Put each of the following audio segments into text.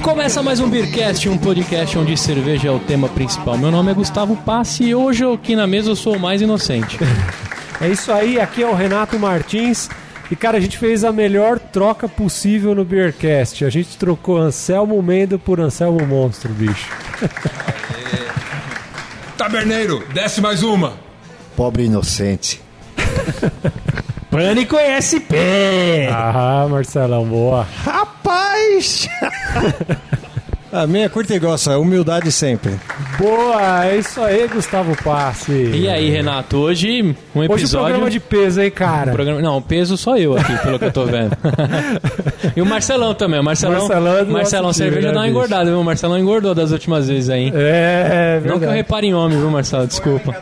E começa mais um Beercast, um podcast onde cerveja é o tema principal. Meu nome é Gustavo Passi e hoje aqui na mesa eu sou o mais inocente. É isso aí, aqui é o Renato Martins. E cara, a gente fez a melhor troca possível no Beercast. A gente trocou Anselmo Mendo por Anselmo Monstro, bicho. Taberneiro, desce mais uma. Pobre inocente. Pânico e SP! Ah, Marcelão, boa. Rapaz! A minha é curta e grossa, humildade sempre. Boa, é isso aí, Gustavo Passe. E aí, Renato, hoje um episódio... Hoje o programa de peso, hein, cara? Um programa... Não, peso só eu aqui, pelo que eu tô vendo. e o Marcelão também. O Marcelão, Marcelão é Marcelão cerveja né, dá uma bicho? engordada, viu? O Marcelão engordou das últimas vezes aí, hein? É, é Não que eu verdade. repare em homem, viu, Marcelo? Desculpa.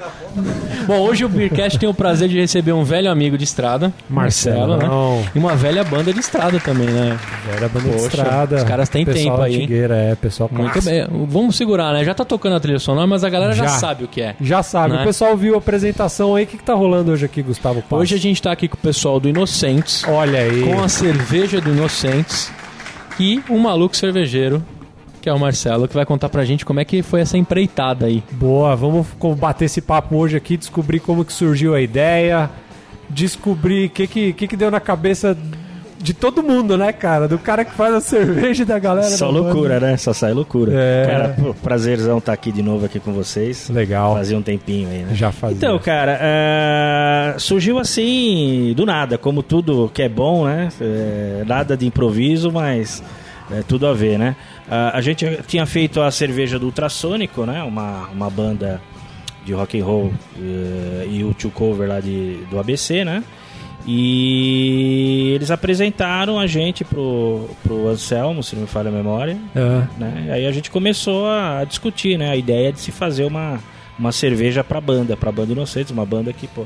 Bom, hoje o Beercast tem o prazer de receber um velho amigo de estrada, Marcelo, né? E uma velha banda de estrada também, né? Era banda de Poxa, estrada. os caras têm pessoal tempo aí, antigueira, é, pessoal Muito clássico. bem. Vamos segurar, né? Já tá tocando a trilha sonora, mas a galera já, Já. sabe o que é. Já sabe, Né? o pessoal viu a apresentação aí. O que, que tá rolando hoje aqui, Gustavo Passe? Hoje a gente tá aqui com o pessoal do Inocentes, Olha aí. com a cerveja do Inocentes e um maluco cervejeiro, que é o Marcelo, que vai contar pra gente como é que foi essa empreitada aí. Boa, vamos bater esse papo hoje aqui, descobrir como que surgiu a ideia, descobrir o que que, que que deu na cabeça de todo mundo, né, cara? Do cara que faz a cerveja e da galera. Só da banda. loucura, né? Só sai loucura. É. Cara, pô, prazerzão estar aqui de novo aqui com vocês. Legal. Fazia um tempinho aí, né? Já fazia. Então, cara, é, surgiu assim, do nada, como tudo que é bom, né? É, nada de improviso, mas é, tudo a ver, né? Ah, a gente tinha feito a cerveja do Ultrassônico, né? Uma, uma banda de rock and roll eh, e o tio cover lá de, do ABC, né? E eles apresentaram a gente pro, pro Anselmo, se não me falha a memória, É. né? Aí a gente começou a discutir, né? A ideia de se fazer uma, uma cerveja pra banda, pra banda Inocentes, uma banda que, pô.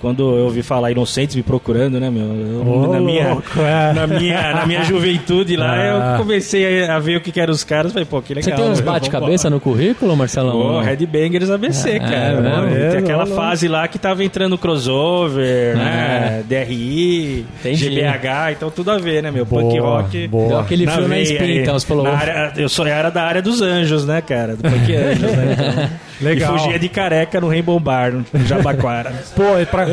Quando eu ouvi falar Inocentes me procurando, né, meu? eu- Ô, na, minha, louco, é. na, minha, na minha juventude lá, Ah. eu comecei a, a ver o que, que eram os caras. Falei, pô, que legal. Você tem uns bate-cabeça no currículo, Marcelão? Pô, Não? Headbangers ABC, É, cara. é né? Tem aquela fase lá que tava entrando crossover, né? DRI, Entendi. GBH, então tudo a ver, né, meu? Punk Boa, rock. boa. Deu aquele na espinha, aí. então, você falou. Área- eu sou era da área dos anjos, né, cara? Do Punk Anjos, né? Então, Legal. E fugia de careca no Rainbow Bar, no Jabaquara. Pô, e pra...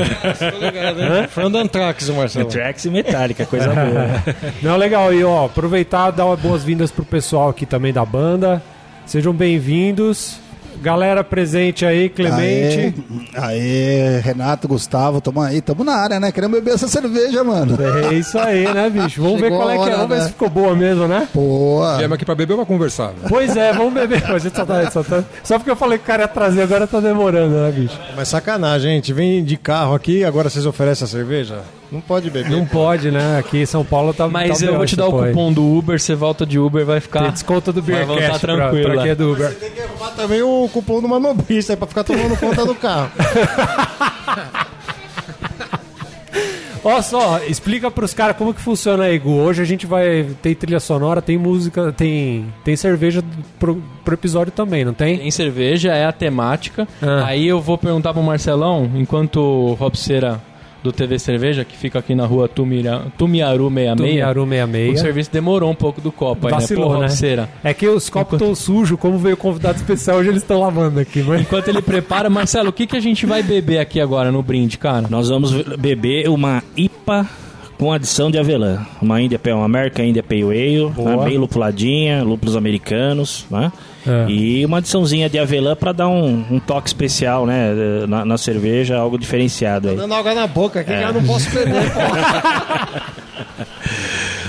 Fã do Anthrax, o Marcelo. Trax e Metallica, coisa boa. Não, legal. E, ó, aproveitar e dar boas-vindas pro pessoal aqui também da banda. Sejam bem-vindos. Galera presente aí, Clemente. Aê, Renato, Gustavo, tamo aí, tamo na área, né? Queremos beber essa cerveja, mano. É isso aí, né, bicho? Vamos ver Chegou qual é a que é. hora, Vamos ver né? se ficou boa mesmo, né? Boa. Viemos aqui pra beber ou pra conversar? velho? Pois é, vamos beber. A gente só, tá, só, tá- só porque eu falei que o cara ia trazer, agora tá demorando, né, bicho? Mas sacanagem, gente. Vem de carro aqui, agora vocês oferecem a cerveja? Não pode beber. Não pode, né? Aqui em São Paulo tá Mas tá eu vou te dar o aí. cupom do Uber, você volta de Uber, vai ficar... Tem desconto do Vai voltar Beercast pra, tranquilo, pra quem é. do Uber. Tem que arrumar também o cupom do manobrista pra ficar tomando conta do carro. Olha só, explica pros caras como que funciona aí, Gu. Hoje a gente vai. Tem trilha sonora, tem música, tem, tem cerveja pro, pro episódio também, não tem? Tem cerveja, é a temática. Ah. Aí eu vou perguntar pro Marcelão, enquanto o Robceira do TV Cerveja, que fica aqui na rua Tumira, Tumiaru 66, Tumiaru o 66. serviço demorou um pouco do copo aí, Vacilou, né? Pô, né? Robceira. É que os copos estão sujos, como veio o convidado especial, hoje eles estão lavando aqui, mas. Enquanto ele prepara, Marcelo, o que, que a gente vai beber aqui agora no brinde, cara? Nós vamos beber uma IPA com adição de avelã. Uma India Pale, uma American India Pale Ale, né, bem lupuladinha, lúpulos americanos, né? É. E uma adiçãozinha de avelã para dar um, um toque especial, né, na, na cerveja, algo diferenciado aí. Dando água na boca aqui, que eu não posso beber.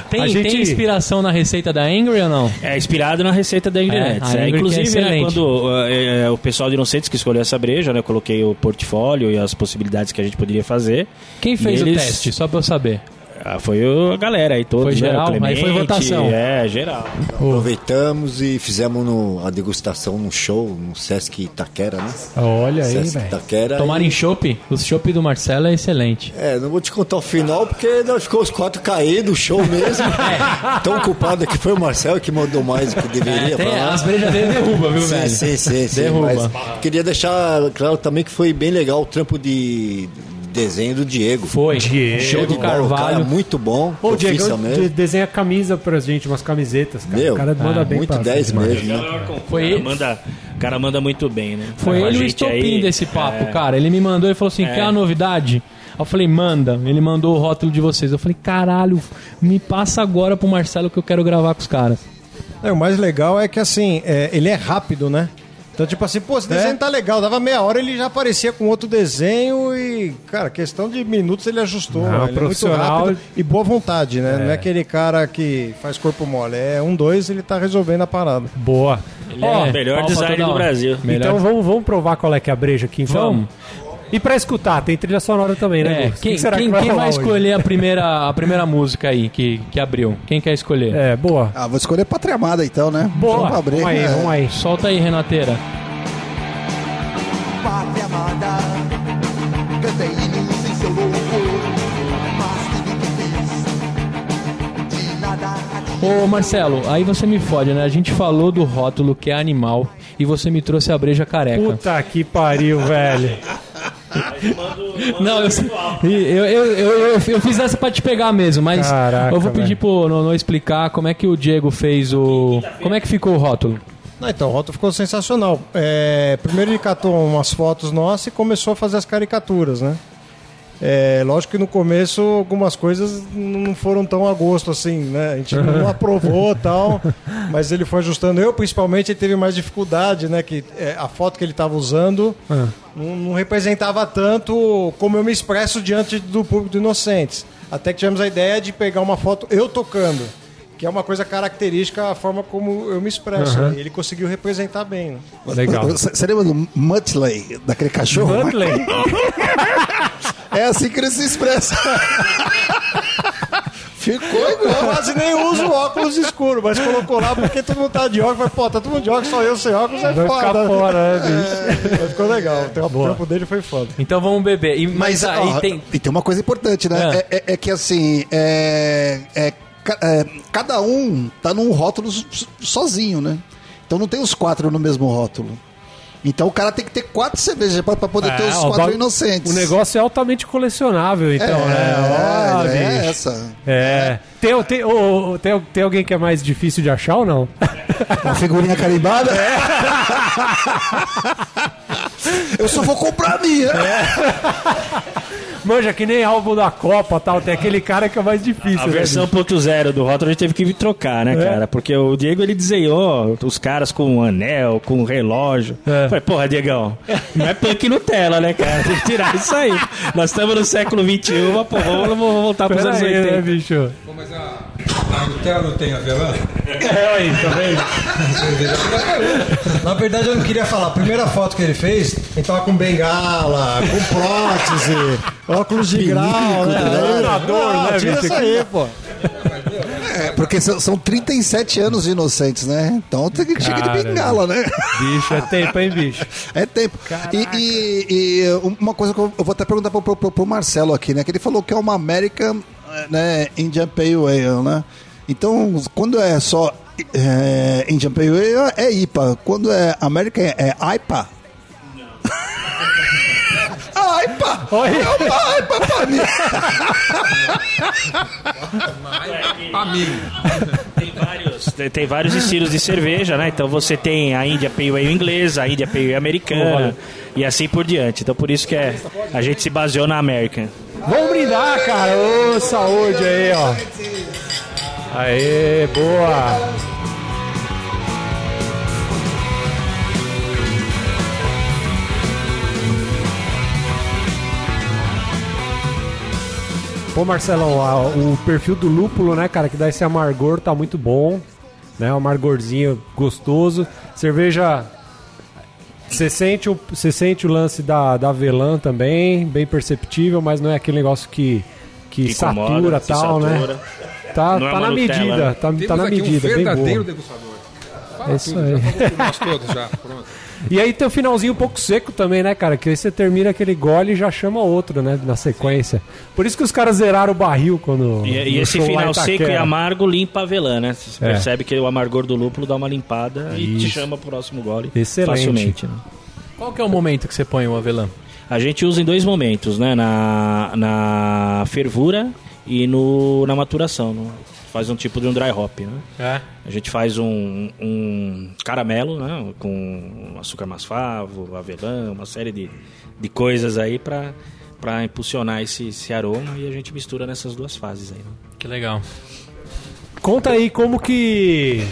Tem, gente- tem inspiração na receita da Angry ou não? É inspirado na receita da Ingredientes. É, É, Angry inclusive, é né, quando é, é, o pessoal de Inocentes que escolheu essa breja, né, eu coloquei o portfólio e as possibilidades que a gente poderia fazer. Quem fez E o eles- teste? Só pra eu saber. Ah, foi o- a galera aí toda. Foi geral? Aí foi votação. É, geral. Aproveitamos e fizemos no- a degustação no show, no Sesc Itaquera, né? Olha aí, Sesc velho. Itaquera. Tomarem chopp? O chopp do Marcelo é excelente. É, não vou te contar o final, porque nós ficou os quatro caídos, o show mesmo. Tão culpado aqui foi o Marcel que mandou mais do que deveria É, tem, pra lá. as brejas dele derruba, viu, Sim, velho? sim, sim, sim. Derruba. Mas queria deixar claro também que foi bem legal o trampo de, desenho do Diego. Foi. Diego. Show de do bola, o cara Carvalho. muito bom. Ô, o Diego mesmo. desenha camisa pra gente, umas camisetas, cara. Meu, o cara manda ah, bem muito pra 10 frente. mesmo. né? Foi Foi o cara ele- manda, o cara manda muito bem, né? Foi ele o estopim aí, desse papo, é, cara. Ele me mandou e falou assim: É. quer a novidade? Eu falei, manda. Ele mandou o rótulo de vocês. Eu falei, caralho, me passa agora pro Marcelo que eu quero gravar com os caras. É, o mais legal é que assim, é, ele é rápido, né? Então, tipo assim, pô, esse desenho tá legal. Dava meia hora, ele já aparecia com outro desenho e, cara, questão de minutos ele ajustou. Não, ele é muito profissional- rápido e boa vontade, né? Não é aquele cara que faz corpo mole. É um, dois, ele tá resolvendo a parada. Boa. Ele Ó, é melhor design do. Brasil. Melhor Então vamos, vamos provar qual é que é a breja aqui, então? Vamos. E pra escutar, tem trilha sonora também, né? É, quem, que será quem- que vai quem vai escolher a primeira, a primeira música aí que, que abriu? Quem quer escolher? É, boa. Ah, vou escolher Pátria Amada então, né? Boa. Vamos abrir. Vamos aí, É. vamos aí. Solta aí, Renateira. Pátria amada, cantei hinos em seu louvor, mas tudo que fiz, de nada. Ô Marcelo, aí você me fode, né? A gente falou do rótulo que é animal e você me trouxe a breja careca. Puta que pariu, velho. Não, eu, eu, eu, eu, eu- eu fiz essa pra te pegar mesmo, mas Caraca, eu vou pedir pro Nono explicar como é que o Diego fez o. Como é que ficou o rótulo? Não, então, o rótulo ficou sensacional. É, primeiro ele catou umas fotos nossas e começou a fazer as caricaturas, né? É, lógico que no começo algumas coisas não foram tão a gosto assim, né? A gente não aprovou e tal, mas ele foi ajustando. Eu, principalmente, ele teve mais dificuldade, né? Que é, a foto que ele estava usando Ah. não, não representava tanto como eu me expresso diante do público do Inocentes. Até que tivemos a ideia de pegar uma foto eu tocando, que é uma coisa característica a forma como eu me expresso. E ele conseguiu representar bem. Né? Legal. Você lembra do Muttley, daquele cachorro? Mudley. É assim que ele se expressa. Ficou Eu igual. quase nem uso óculos escuros, mas colocou lá porque todo mundo tá de óculos. Mas, pô, tá todo mundo de óculos, só eu sem óculos é Vai foda. ficar fora, né, bicho? É, mas ficou legal. O Boa. o trampo dele foi foda. Então vamos beber. E, mas, Mas aí ó, tem. E tem uma coisa importante, né? É. É, é- é que assim, é, é é, cada um tá num rótulo so- sozinho, né? Então não tem os quatro no mesmo rótulo. Então o cara tem que ter quatro cervejas pra, pra poder ter É, os ó, o quatro inocentes. O negócio é altamente colecionável, então, é, né? Ó, é, é essa. É. Tem, tem, ô, tem, tem alguém que é mais difícil de achar ou não? Uma figurinha carimbada. Eu só vou comprar a minha. Manja, que nem álbum da Copa tal. Tem aquele cara que é mais difícil. A né, versão bicho? ponto zero do rótulo a gente teve que trocar, né, cara? Porque o Diego ele desenhou os caras com um anel, com um relógio. É. Falei, porra, Diegão, não é punk Nutella, né, cara? Tem que tirar isso aí. Nós estamos no século XXI, mas, pô, vamos, vamos voltar pros Pera anos aí, né, 80. bicho? Pô, mas a, a Nutella não tem avelã? É aí, tá vendo? Na verdade, eu não queria falar. A primeira foto que ele fez, ele tava com bengala, com prótese, óculos de grau, né? iluminador, Não, né, Tira isso aí, pô. É, porque são, são 37 anos de inocentes, né? Então tem que chega de bengala, né? Bicho, é tempo, hein, bicho? É tempo. E, e- e uma coisa que eu eu vou até perguntar pro, pro- pro Marcelo aqui, né? Que ele falou que é uma American né, Indian Pale Ale, né? Então, quando é só é, Indian Pale Ale, é IPA. Quando é American, é IPA. Ah, IPA! Oi. É uma IPA pra mim! Pra mim. Tem vários, tem- tem vários estilos de cerveja, né? Então você tem a Índia Pale Ale inglesa, a Índia Pale Ale americana e assim por diante. Então por isso que é, a gente se baseou na American. Vamos brindar, cara. Ô, saúde aí, ó. Aê, boa. Pô, Marcelão, a- o perfil do lúpulo, né, cara, que dá esse amargor tá muito bom, né? Um amargorzinho gostoso. Cerveja você sente, o, você sente o lance da, da avelã também, bem perceptível, mas não é aquele negócio que, que, Que satura e tal, satura. né? Tá, Não é tá uma na Nutella, medida, né? tá, tá na medida, um bem verdadeiro boa. degustador. Fala É isso tudo, aí. já falou por nós todos já. Pronto. E aí tem o finalzinho um pouco seco também, né, cara? Que aí você termina aquele gole e já chama outro, né? Na sequência. Por isso que os caras zeraram o barril quando. E, e esse final seco e amargo limpa a avelã, né? Você É. percebe que o amargor do lúpulo dá uma limpada e te Isso. chama pro próximo gole Excelente. facilmente. Né? Qual que é o momento que você põe o avelã? A gente usa em dois momentos, né? Na, na fervura e no, na maturação. no- faz um tipo de um dry hop, né? É. A gente faz um, um caramelo, né? Com açúcar masfavo, avelã, uma série de, de coisas aí para para impulsionar esse, esse aroma e a gente mistura nessas duas fases aí. Né? Que legal. Conta aí como que.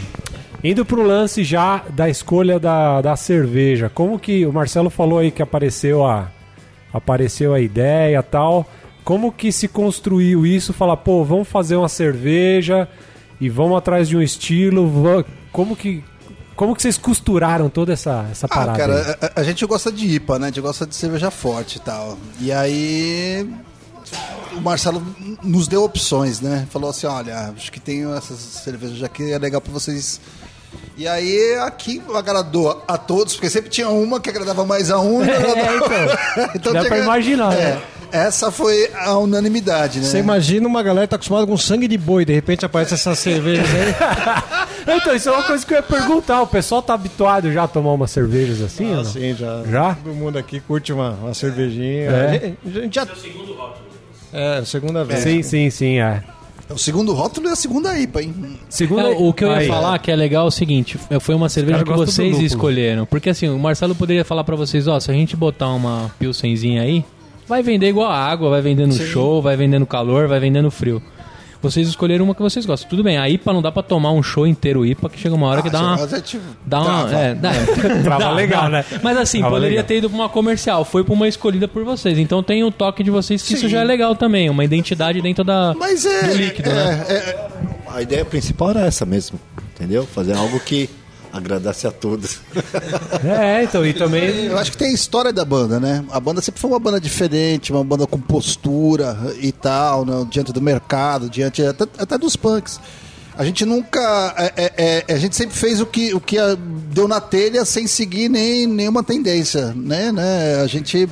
Indo pro lance já da escolha da, da cerveja, como que. O Marcelo falou aí que apareceu a. Apareceu a ideia e tal. Como que se construiu isso? Falar, pô, vamos fazer uma cerveja e vamos atrás de um estilo. Como que. Como que vocês costuraram toda essa, essa Ah, parada? aí? cara, a, a gente gosta de IPA, né? A gente gosta de cerveja forte e tal. E aí o Marcelo nos deu opções, né? Falou assim, olha, acho que tem essas cervejas aqui, é legal pra vocês. E aí aqui agradou a todos, porque sempre tinha uma que agradava mais a um. e não agradava- então. Dá tinha pra imaginar, é, né? Essa foi a unanimidade, né? Você imagina uma galera que tá acostumada com sangue de boi, de repente aparece essas cervejas aí. Então, isso é uma coisa que eu ia perguntar. O pessoal tá habituado já a tomar umas cervejas assim? não? Assim, já. Já? Todo mundo aqui curte uma, uma cervejinha. É. A gente já... É, a segunda vez. Sim, sim, sim, é. O segundo rótulo é a segunda IPA, hein? Segunda, É, o que eu ia Aí. falar que é legal é o seguinte, foi uma cerveja que vocês escolheram. Porque assim, o Marcelo poderia falar pra vocês, ó, se a gente botar uma pilsenzinha aí, vai vender igual a água, vai vender no show, vai vender no calor, vai vender no frio. Vocês escolheram uma que vocês gostam. Tudo bem, a IPA não dá pra tomar um show inteiro IPA, que chega uma hora que dá uma... Mas é tipo, Dá uma. trava. É, dá, Trava legal, né? Mas assim, Trava poderia legal. ter ido pra uma comercial. Foi pra uma escolhida por vocês. Então tem o toque de vocês que isso Sim. já é legal também. Uma identidade dentro da, Mas é. do líquido, é, né? é- A ideia principal era essa mesmo, entendeu? Fazer algo que agradasse a todos. É, então, e também. Eu acho que tem a história da banda, né? A banda sempre foi uma banda diferente, uma banda com postura e tal, né? diante do mercado, diante até, até dos punks. A gente nunca. é, é, é, a gente sempre fez o que, o que deu na telha sem seguir nem, nenhuma tendência, né? né? A gente.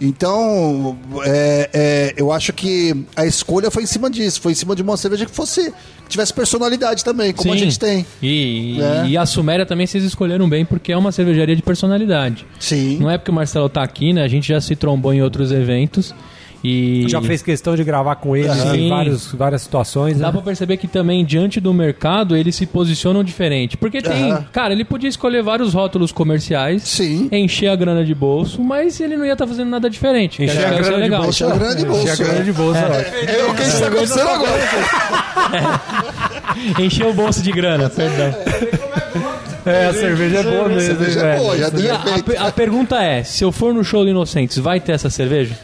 Então, é, é, eu acho que a escolha foi em cima disso, foi em cima de uma cerveja que fosse. que tivesse personalidade também, como a Sim. gente tem. E, É. e a Suméria também vocês escolheram bem, porque é uma cervejaria de personalidade. Sim. Não é porque o Marcelo tá aqui, né? A gente já se trombou em outros eventos. E Já fez questão de gravar com eles Sim. em vários, várias situações. Dá né? pra perceber que também, diante do mercado, eles se posicionam diferente. Porque tem. Aham. Cara, ele podia escolher vários rótulos comerciais, Sim. encher a grana de bolso, mas ele não ia estar fazendo nada diferente. Encher a isso é grana de legal. Encher a grana de bolso. Encher a grana é. de bolsa. ó. É o que está acontecendo agora. Encher o bolso de grana, perdão. É, a cerveja é boa mesmo. cerveja hein, é boa, já deu a, a a pergunta é: se eu for no show do Inocentes, vai ter essa cerveja?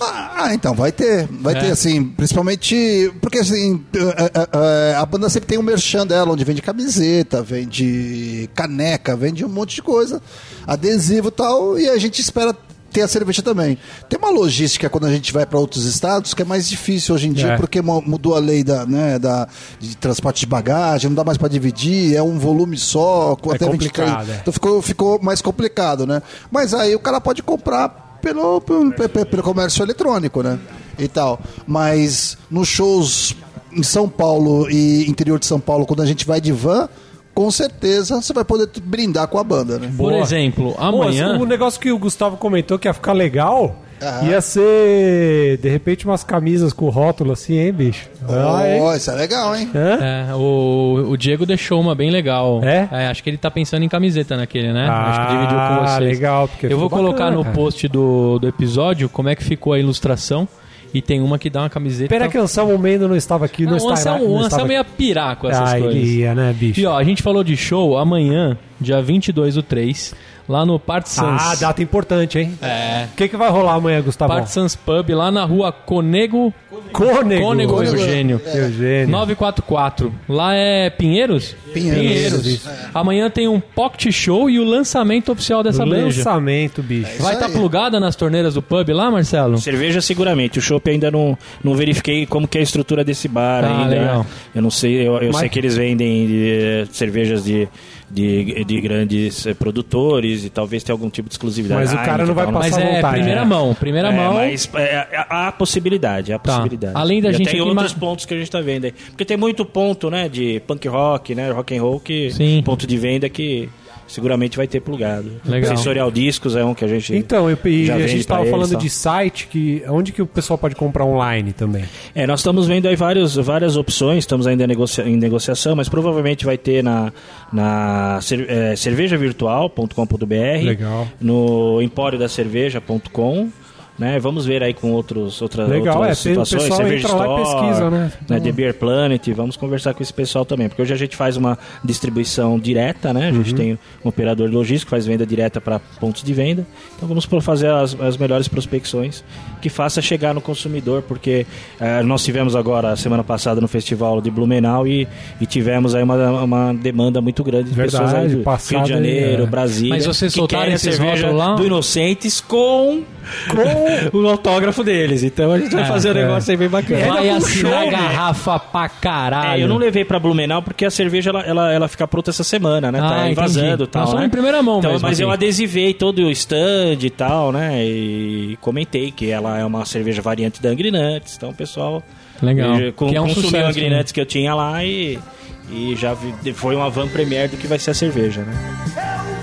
Ah, ah, então vai ter. Vai É. ter, assim, principalmente. Porque assim, eh, eh, eh, a banda sempre tem um merchan dela, onde vende camiseta, vende caneca, vende um monte de coisa, adesivo e tal, e a gente espera ter a cerveja também. Tem uma logística quando a gente vai para outros estados que é mais difícil hoje em dia, É. porque mu- mudou a lei da, né, da, de transporte de bagagem, não dá mais para dividir, é um volume só, É até 23. complicado, é. Então ficou, ficou mais complicado, né? Mas aí o cara pode comprar pelo, pelo, pe- pelo comércio eletrônico, né? E tal. Mas nos shows em São Paulo e interior de São Paulo, quando a gente vai de van, com certeza você vai poder brindar com a banda, né? Por Boa. exemplo, Pô, amanhã. o negócio que o Gustavo comentou que ia ficar legal Aham. ia ser, de repente, umas camisas com rótulo assim, hein, bicho? Ah, hein? Oh, isso é legal, hein? Hã? É, o, o Diego deixou uma bem legal. É? acho que ele tá pensando em camiseta naquele, né? acho que dividiu com Ah, vocês. legal, porque Eu vou ficou colocar bacana, no cara. post do, do episódio como é que ficou a ilustração. E tem uma que dá uma camiseta. Pena que o Anselmo Mendo não estava aqui, não, não, está o Anselmo, não o Anselmo ia pirar com essas Ah, coisas. ele ia, né, bicho? E ó, a gente falou de show amanhã, dia 22 do 3, lá no Part Sans. Ah, data importante, hein? É. O que, que vai rolar amanhã, Gustavo? Part Sans Pub, lá na rua Conego, Cônego. Cônego Eugênio. Eugênio. 944. Lá é Pinheiros? Pinheiros. Isso. Amanhã tem um pocket show e o lançamento oficial dessa breja. Lançamento, bicho. Vai Isso estar aí. plugada nas torneiras do pub lá, Marcelo? Cerveja seguramente. O chopp ainda não, não verifiquei como que é a estrutura desse bar Ah, ainda. legal. né? Eu não sei, eu, eu Mas- sei que eles vendem eh, cervejas de, de, de grandes eh, produtores e talvez tenha algum tipo de exclusividade. Mas o cara não vai tal, passar Mas é vontade, primeira né? mão, primeira É, mão. mas é, há a possibilidade, há a Tá. possibilidade. Além da e gente até em aqui, outros ma- pontos que a gente tá vendo aí. Porque tem muito ponto, né, de punk rock, né, rock and roll que Sim. ponto de venda que seguramente vai ter plugado. Legal. Sensorial Discos é um que a gente. Então, eu, e Já a gente pra tava eles, falando tá? de site, que onde que o pessoal pode comprar online também? É, nós estamos vendo aí vários, várias opções, estamos ainda em, negocia- em negociação, mas provavelmente vai ter na, na é, cervejavirtual.com.br, Legal. no empóriodacerveja.com. Né? Vamos ver aí com outros, outra, Legal, outras é, o situações. pessoal Cerveja entra lá e Store, pesquisa, né? né? The Beer Planet, vamos conversar com esse pessoal também, porque hoje a gente faz uma distribuição direta, né? A gente Uhum. tem um operador logístico, faz venda direta para pontos de venda. Então vamos fazer as, as melhores prospecções que faça chegar no consumidor, porque eh, nós tivemos agora, semana passada, no festival de Blumenau e, e tivemos aí uma, uma demanda muito grande de Verdade, pessoas aí do Rio de Janeiro, é. Brasília. Mas vocês que querem a cerveja lá? do Inocentes com, com o autógrafo deles. Então a gente vai É, fazer um é. negócio aí bem bacana. Vai assinar show, né? garrafa pra caralho. É, eu não levei pra Blumenau porque a cerveja ela, ela, ela fica pronta essa semana, né? Ah, tá entendi. invasando e tal. Somos né? em primeira mão então, mesmo, Mas assim. eu adesivei todo o stand e tal, né? E comentei que ela é uma cerveja variante da Angry Nuts. Então o pessoal Legal. com, Que é um consumiu sucesso, a Angry né? Nuts que eu tinha lá e, e já vi- foi uma van premiere do que vai ser a cerveja, né?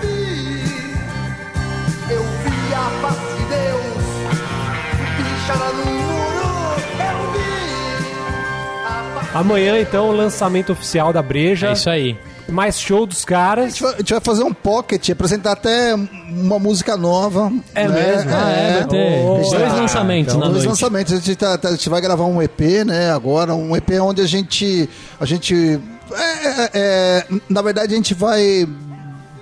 Amanhã, então, o lançamento oficial da Breja. É isso aí. Mais show dos caras. A gente vai- a gente vai fazer um pocket, apresentar até uma música nova. É né? mesmo? Ah, é, vai ter Oh, dois ah, lançamentos então, na Dois noite. lançamentos. A gente, tá- tá- a gente vai gravar um EP, né? Agora, um EP onde a gente. A gente. é, é, é, na verdade, a gente vai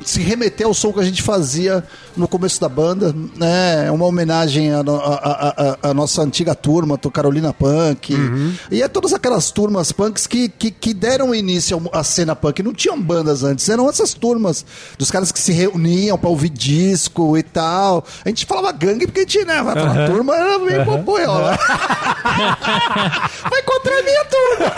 se remeter ao som que a gente fazia no começo da banda, né? É uma homenagem à, à- à- à- nossa antiga turma, do Carolina Punk. E é todas aquelas turmas punks que, que, que deram início à cena punk. Não tinham bandas antes, eram essas turmas dos caras que se reuniam pra ouvir disco e tal. A gente falava gangue porque a gente, né? Vai falar turma, era meio boiola. Vai encontrar a minha turma.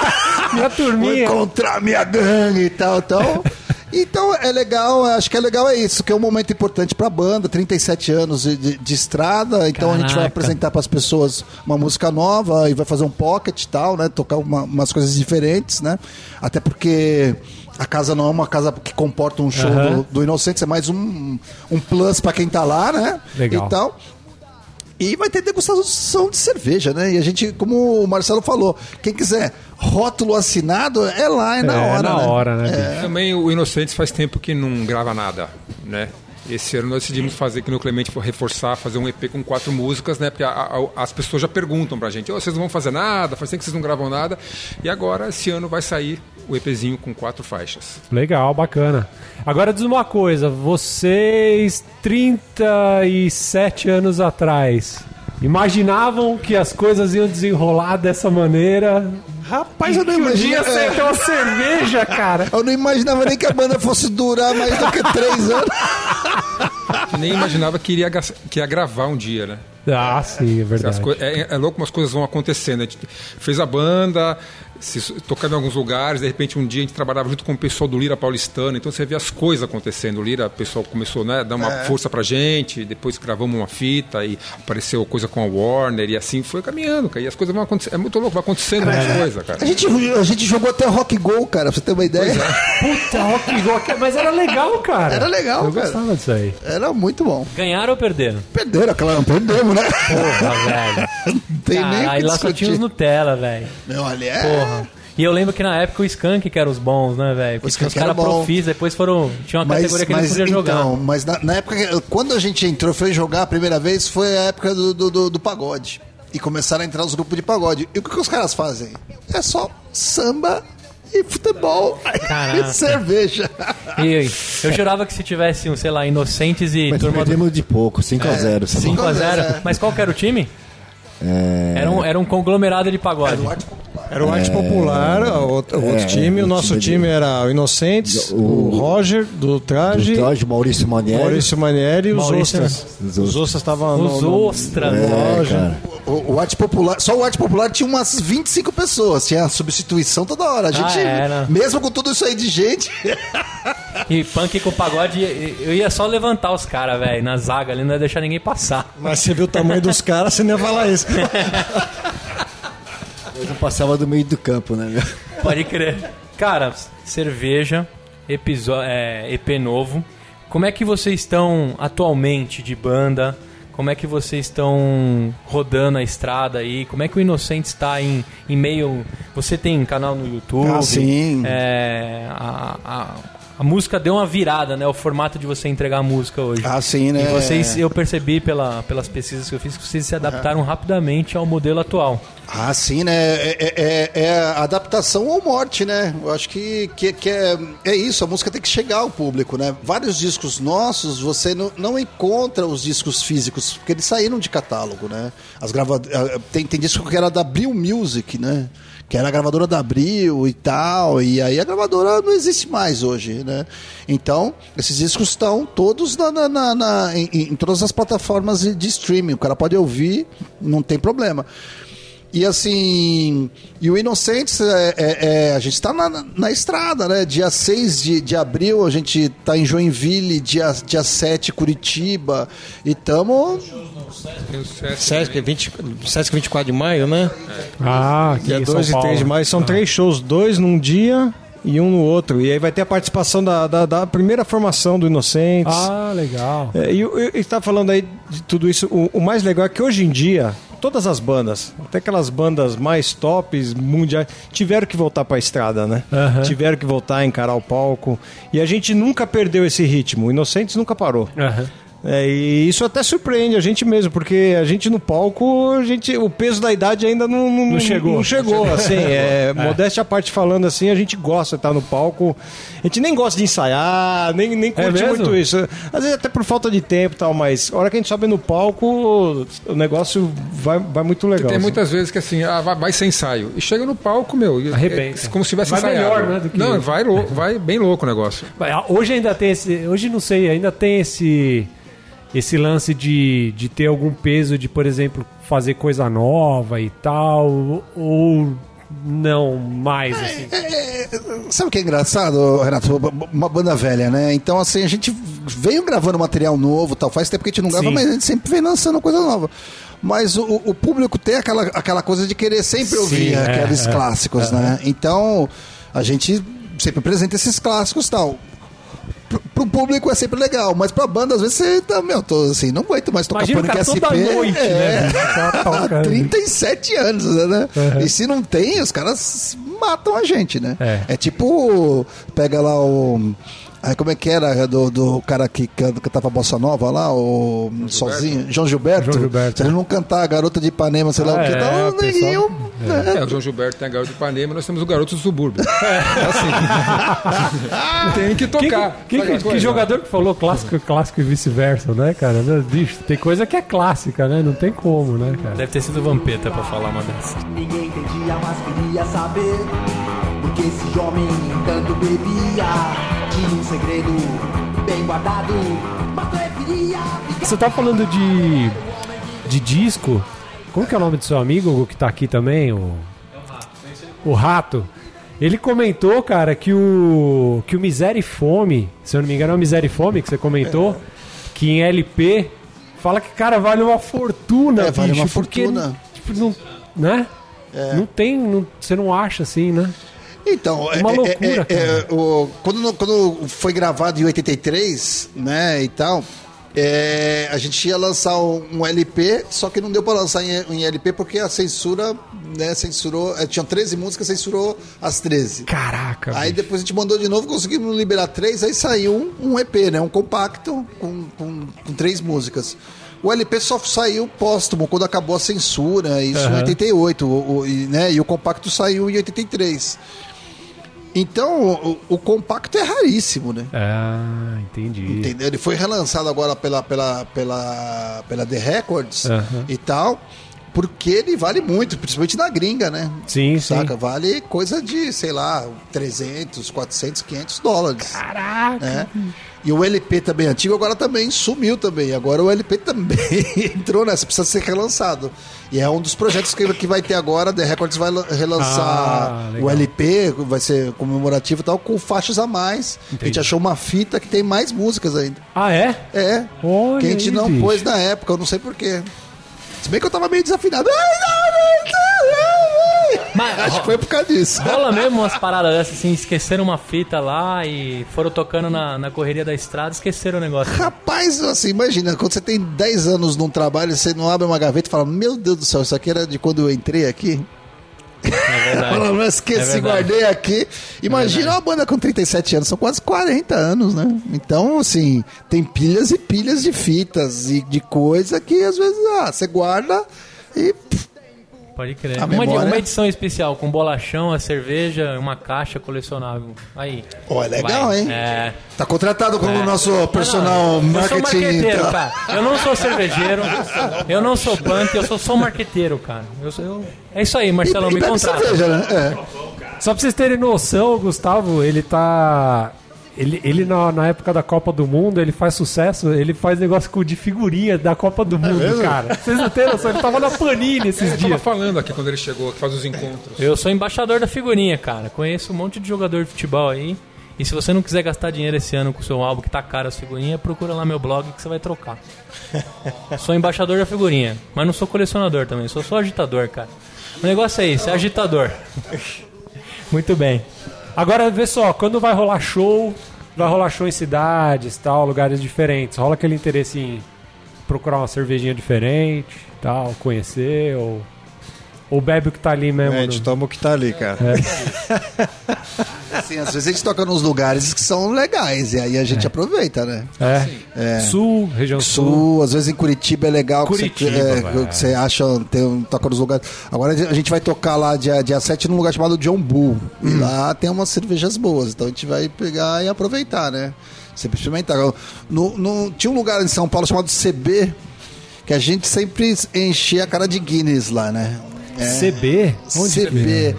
Minha Vou turminha. encontrar minha gangue e tal, tal. Então é legal, acho que é legal é isso, que é um momento importante pra banda, 37 anos de, de- de estrada, então a gente vai Caraca. apresentar pras pessoas uma música nova e vai fazer um pocket e tal, né, tocar uma- umas coisas diferentes, né? Até porque a casa não é uma casa que comporta um show Aham. do, do Inocentes, é mais um, um plus pra quem tá lá, né? Legal. E tal. E vai ter degustação de cerveja, né? E a gente, como o Marcelo falou, quem quiser rótulo assinado, é lá, é na É, hora. na né? hora, né, bicho? Também o Inocentes faz tempo que não grava nada, né? Esse ano nós decidimos fazer, que no Clemente for reforçar, fazer um EP com quatro músicas, né? Porque a- a- as pessoas já perguntam pra gente, "Ô, vocês não vão fazer nada, faz tempo que vocês não gravam nada. E agora, esse ano, vai sair o EPzinho com quatro faixas. Legal, bacana. Agora diz uma coisa, vocês 37 anos atrás imaginavam que as coisas iam desenrolar dessa maneira? Rapaz, eu não Que um dia ter uma cerveja, cara. Eu não imaginava nem que a banda fosse durar mais do que três anos. Que nem imaginava que iria que ia gravar um dia, né? Ah, sim, é verdade. é, é louco como as coisas vão acontecendo. A gente fez a banda, se, tocando em alguns lugares, de repente um dia a gente trabalhava junto com o pessoal do Lira Paulistano, então você vê as coisas acontecendo. O Lira, o pessoal começou né, a dar uma força pra gente, depois gravamos uma fita e apareceu coisa com a Warner e assim foi caminhando, cara. E as coisas vão acontecendo. É muito louco, vai acontecendo muita coisa, cara. A gente, a gente jogou até Rock Go, cara, pra você ter uma ideia. Puta, rock rock, mas era legal, cara. Era legal, Eu cara. gostava disso aí. Era muito bom. Ganharam ou perderam? Perderam, claro, perdemos, né? Porra, velho. Não tem nem o Caralho, que lá só tinha os. Nutella, velho. Meu, olha, é... Porra. E eu lembro que na época o Skank que eram os bons, né, velho? Porque Skank os caras profis, depois foram. Tinha uma categoria que eles podiam jogar. então, mas na, na época, que- quando a gente entrou, foi jogar a primeira vez, foi a época do, do, do- do pagode. E começaram a entrar os grupos de pagode. E o que, que os caras fazem? É só samba e futebol Caraca. e cerveja. E eu jurava que se tivesse, um, sei lá, Inocentes e Mas Turma do perdemos de pouco, 5x0. 5x0. é. Mas qual que era o time? Era, um, era um conglomerado de pagode. Era o Arte Popular, o outro, o outro É, time. O o nosso time de- time era o Inocentes, o, O- Roger, do Traje, Do Traje, Maurício Manieri. Maurício Manieri e os Maurício- Ostras. Os Os Ostras estavam Os no, no, ostras. É, loja. O, o arte popular, só o arte popular tinha umas 25 pessoas, tinha substituição toda hora. A gente, era. mesmo com tudo isso aí de gente, E punk com pagode, eu ia só levantar os caras, velho, na zaga ali, não ia deixar ninguém passar. Mas você viu o tamanho dos caras, você nem ia falar isso. Eu não passava do meio do campo, né? meu? Pode crer. Cara, cerveja, episo- é, EP novo. como é que vocês estão atualmente de banda? Como é que vocês estão rodando a estrada aí? Como é que o Inocente está em, em meio. Você tem canal no YouTube? Ah, sim. É, a, a, a música deu uma virada, né? O formato de você entregar a música hoje. Ah, sim, né? E vocês, eu percebi pela, pelas pesquisas que eu fiz que vocês se adaptaram rapidamente ao modelo atual. Ah, sim, né? É, é- é- é adaptação ou morte, né? Eu acho que, que, que é, é isso, a música tem que chegar ao público, né? Vários discos nossos, você não, não encontra os discos físicos, porque eles saíram de catálogo, né? As grava... tem, tem disco que era da Abril Music, né? Que era a gravadora da Abril e tal, e aí a gravadora não existe mais hoje, né? Então, esses discos estão todos na, na- na- na- em, em todas as plataformas de streaming, o cara pode ouvir, não tem problema. E assim, e o Inocentes, é, é- é- a gente está na, na estrada, né? Dia 6 de, de abril, a gente tá em Joinville, dia, dia 7 Curitiba, e estamos... Sesc Sesc, 20, Sesc 24 de maio, né? Ah, aqui Dia em São 2 e Paulo. 3 de maio. São três shows, dois num dia e um no outro. E aí vai ter a participação da, da, da primeira formação do Inocentes. Ah, legal. É, e está falando aí de tudo isso. O, o mais legal é que hoje em dia, todas as bandas, até aquelas bandas mais tops mundiais, tiveram que voltar para a estrada, né? Tiveram que voltar a encarar o palco. E a gente nunca perdeu esse ritmo. O Inocentes nunca parou. Aham. É, e isso até surpreende a gente mesmo, porque a gente no palco, a gente, o peso da idade ainda não, não, Não chegou. Não chegou, assim. É, Modéstia à parte falando assim, a gente gosta de estar no palco. A gente nem gosta de ensaiar, nem, nem curte mesmo? muito isso. Às vezes até por falta de tempo e tal, mas a hora que a gente sobe no palco, o negócio vai, vai muito legal. Tem assim. muitas vezes que assim, ah, vai, vai sem ensaio. E chega no palco, meu. e- Arrebenta. É, como se tivesse Vai ensaiado. melhor, né, do que- Não, vai, lou- vai bem louco o negócio. Hoje ainda tem esse. Hoje não sei, ainda tem esse. Esse lance de, de ter algum peso de, por exemplo, fazer coisa nova e tal. Ou não mais, assim. É, sabe o que é engraçado, Renato? Uma banda velha, né? Então, assim, a gente veio gravando material novo tal. Faz tempo que a gente não grava, Sim. mas a gente sempre vem lançando coisa nova. Mas o, o público tem aquela, aquela coisa de querer sempre ouvir Sim, é, aqueles é. clássicos, né? Então, a gente sempre apresenta esses clássicos tal. Pro, pro público é sempre legal, mas pra banda, às vezes você tá, meu, tô assim, não aguento mais tocar Imagina ficar SP. toda noite, é, né? Tá há tocando. 37 anos, né? E se não tem, os caras matam a gente, né? É. tipo, pega lá o. Ai, como é que era do, do cara que can- cantava Bossa Nova lá, o sozinho, João Gilberto? João Gilberto. Se ele não cantar a Garota de Ipanema, sei lá Ah, o que, é, tá, o o neguinho. né? É, o João Gilberto tem a Garoto de Ipanema, nós temos o Garoto do Subúrbio. É assim. tem que Quem, tocar. quem- Sabe que, que jogador que falou clássico, clássico e vice-versa, né, cara? Bicho, tem coisa que é clássica, né? Não tem como, né, cara? Deve ter sido Vampeta pra falar uma dessas. Ninguém entendia, mas queria saber Porque esse homem tanto bebia Um segredo bem guardado Mas preferia ficar Você tá falando de, de disco. Como que é o nome do seu amigo, que tá aqui também? O, o Rato. Ele comentou, cara, que o, que o Miséria e Fome, se eu não me engano é o Miséria e Fome que você comentou, que em LP fala que, cara, vale uma fortuna, É, vale bicho, uma porque, fortuna. tipo, não, né? Não tem, não- você não acha assim, né? Então, é, Uma é- loucura, é- é, o- quando, quando foi gravado em 83, né, e tal, é, a gente ia lançar um, um LP, só que não deu para lançar em, em LP porque a censura, né, censurou, é, tinham 13 músicas, censurou as 13. Caraca, Aí bicho. depois a gente mandou de novo, conseguimos liberar três, aí saiu um, um EP, né? Um compacto com, com, com três músicas. O LP só saiu póstumo, quando acabou a censura, isso em Aham. 88, o, o- e, né? E o compacto saiu em 83. Então, o, o compacto é raríssimo, né? Ah, entendi. Entendeu? Ele foi relançado agora pela, pela, pela, pela The Records e tal, porque ele vale muito, principalmente na gringa, né? Sim, Saca? sim. Vale coisa de, sei lá, 300, 400, 500 dólares. Caraca. né? E o LP também antigo agora também sumiu também. Agora o LP também entrou nessa, precisa ser relançado. E é um dos projetos que, que vai ter agora, The Records vai lan- relançar Ah, o LP, vai ser comemorativo e tal, com faixas a mais. A gente Entendi. achou uma fita que tem mais músicas ainda. Ah, é? É. Olha que a gente aí, não bicho. pôs na época, eu não sei porquê. Se bem que eu tava meio desafinado. Mas Acho que foi por causa disso. rola mesmo umas paradas dessas, assim, esqueceram uma fita lá e foram tocando na, na correria da estrada, esqueceram o negócio. Rapaz, assim, imagina, quando você tem 10 anos num trabalho, você não abre uma gaveta e fala, meu Deus do céu, isso aqui era de quando eu entrei aqui. É verdade. Fala, não esqueci, É guardei aqui. Imagina uma banda com 37 anos, são quase 40 anos, né? Então, assim, tem pilhas e pilhas de fitas e de coisa que às vezes, ah, você guarda e. Pode crer. A Uma, memória- uma edição especial com bolachão, a cerveja, uma caixa colecionável. Aí. Ó, é legal, Vai. hein? É. Tá contratado como É. nosso Não, personal não, Eu sou marketing. marqueteiro, tá? cara. Eu não sou cervejeiro, eu não sou punk, eu sou só marqueteiro, cara. Eu, sou- eu- É isso aí, E, Marcelão, e me bebe contrata. cerveja, né? É. Só pra vocês terem noção, o Gustavo, ele tá. Ele, ele na, na época da Copa do Mundo, ele faz sucesso, ele faz negócio com de figurinha da Copa do Mundo, cara. Vocês não têm noção, ele tava na Panini esses tava dias. falando aqui quando ele chegou, que faz os encontros. Eu sou embaixador da figurinha, cara. Conheço um monte de jogador de futebol aí. E se você não quiser gastar dinheiro esse ano com o seu álbum que tá caro as figurinhas, procura lá meu blog que você vai trocar. sou embaixador da figurinha, mas não sou colecionador também, sou só agitador, cara. O negócio é isso, é agitador. Muito bem. Agora, vê só, quando vai rolar show, vai rolar show em cidades, tal, lugares diferentes. Rola aquele interesse em procurar uma cervejinha diferente, tal, conhecer, ou, ou bebe o que tá ali mesmo. É, a gente toma o que tá ali, cara. Assim, às vezes a gente toca nos lugares que são legais e aí a gente aproveita, né? É. Sul, região sul. Sul, às vezes em Curitiba é legal Curitiba, que, você, é, que você acha, tem, um- toca nos lugares. Agora a gente vai tocar lá dia, dia 7 num lugar chamado John Bull. E Hum. lá tem umas cervejas boas, então a gente vai pegar e aproveitar, né? Sempre experimentar. No, no- tinha um lugar em São Paulo chamado CB, que a gente sempre enchia a cara de Guinness lá, né? É. CB? Onde CB.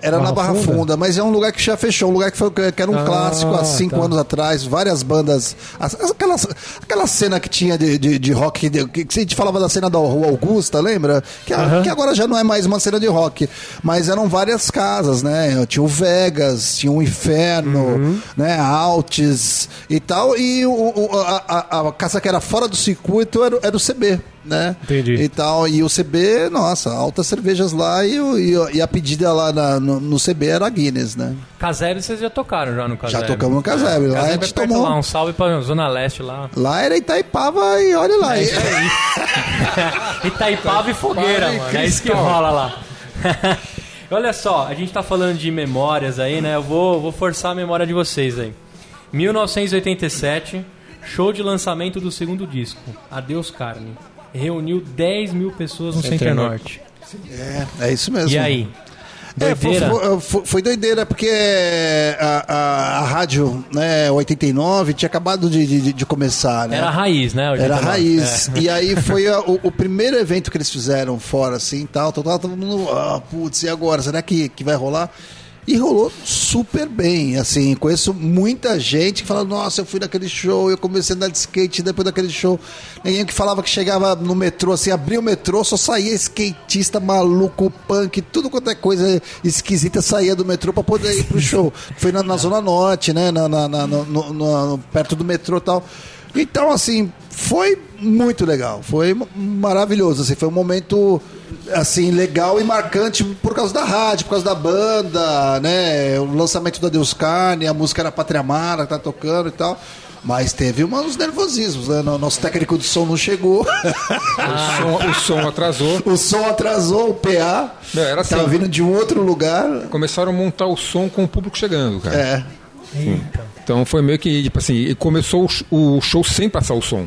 Era na Barra Barra Funda? Funda, mas é um lugar que já fechou, um lugar que, foi, que era um Ah, clássico há cinco tá. anos atrás, várias bandas. as- Aquela, aquela cena que tinha de, de, de rock, de- que, que a gente falava da cena da Rua Augusta, lembra? Que, a- Aham. que agora já não é mais uma cena de rock. Mas eram várias casas, né? Tinha o Vegas, tinha o Inferno, Uhum. né? Altes e tal. E o, o- a, a- a casa que era fora do circuito era, era o CB. Né? Entendi. E tal, e o CB, nossa, altas cervejas lá e, o- e e a pedida lá na- no, no CB era a Guinness, né? Casebre vocês já tocaram já no Casebre. Já tocamos no Casebre, lá a Casebre gente é tomou. lá, um salve pra Zona Leste lá. Lá era Itaipava e olha lá. É isso aí. Itaipava e fogueira, mano. É isso que rola lá. Olha só, a gente tá falando de memórias aí, né? Eu vou, vou forçar a memória de vocês aí. 1987, show de lançamento do segundo disco, Adeus Carne. Reuniu 10 mil pessoas no Center Norte. É, é isso mesmo. E aí? É, foi, Doideira? foi- foi- foi doideira, porque a, a- a rádio né, 89 tinha acabado de, de- de começar, né? Era a raiz, né? Era 89. raiz. É. E aí foi a- o, o primeiro evento que eles fizeram fora, assim, tal, tal, tal, todo mundo, ah, putz, e agora? Será que, que vai rolar? E rolou super bem, assim, conheço muita gente que fala, nossa, eu fui naquele show, eu comecei a andar de skate depois daquele show. Ninguém que falava que chegava no metrô, assim, abria o metrô, só saía skatista maluco, punk, tudo quanto é coisa esquisita saía do metrô pra poder ir pro show. Foi na, na Zona Norte, né, na, na- na- no- no- no- perto do metrô e tal. Então, assim, foi muito legal, foi maravilhoso, assim, foi um momento assim legal e marcante por causa da rádio, por causa da banda, né, o lançamento da Deus Carne, a música era Pátria Amara, que tá tocando e tal. Mas teve uns nervosismos, né? No- Nosso técnico de som não chegou. O, som, o som atrasou. o som atrasou, o PA. Não, era assim. Tava vindo de um outro lugar. Começaram a montar o som com o público chegando, cara. É. Então foi meio que, tipo assim, e começou o sh- o show sem passar o som.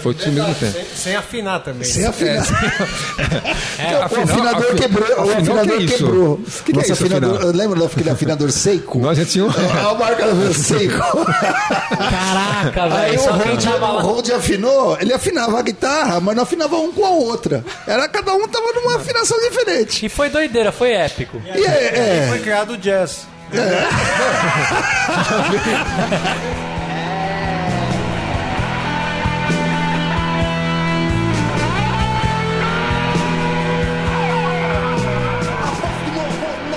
Foi tudo mesmo tempo. Sem, sem afinar também. Sem afinar. É, o afinador afi- quebrou. O afinal, afinador que é isso? quebrou. O que, que é Nosso isso, afinador, afinal? lembra daquele afinador seco? Nós já tínhamos. A marca do seco. Caraca, Aí velho. o Hold, tava o. Hold afinou, ele afinava a guitarra, mas não afinava um com a outra. Era cada um tava numa afinação diferente. E foi doideira, foi épico. E é, é, Foi criado o jazz. É.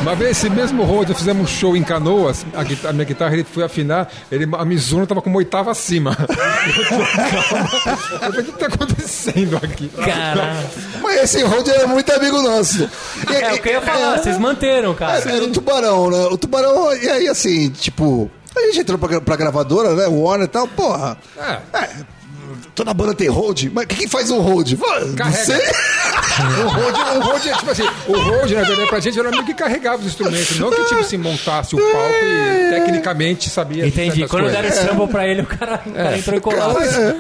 Uma vez, esse mesmo road, fizemos um show em Canoas, a, guitarra- a minha guitarra ele foi afinar, ele, a Mizuno tava com uma oitava acima. Eu falei, o que tá acontecendo aqui? Caralho. Mas esse Rod é muito amigo nosso. E- É o que eu ia falar, é, vocês manteram, cara. Era o Tubarão, né? O Tubarão, e aí assim, tipo, a gente entrou pra, pra gravadora, né? Warner e tal, porra. É. É, toda banda tem hold, mas o que, que faz um hold? Carrega. sei. O road, o road é tipo assim, o road, na verdade, pra gente era amigo que carregava os instrumentos, não que tipo assim, montasse o palco e tecnicamente sabia. Entendi. Quando coisas. deram sample pra ele, o cara, o cara entrou em colapso. É,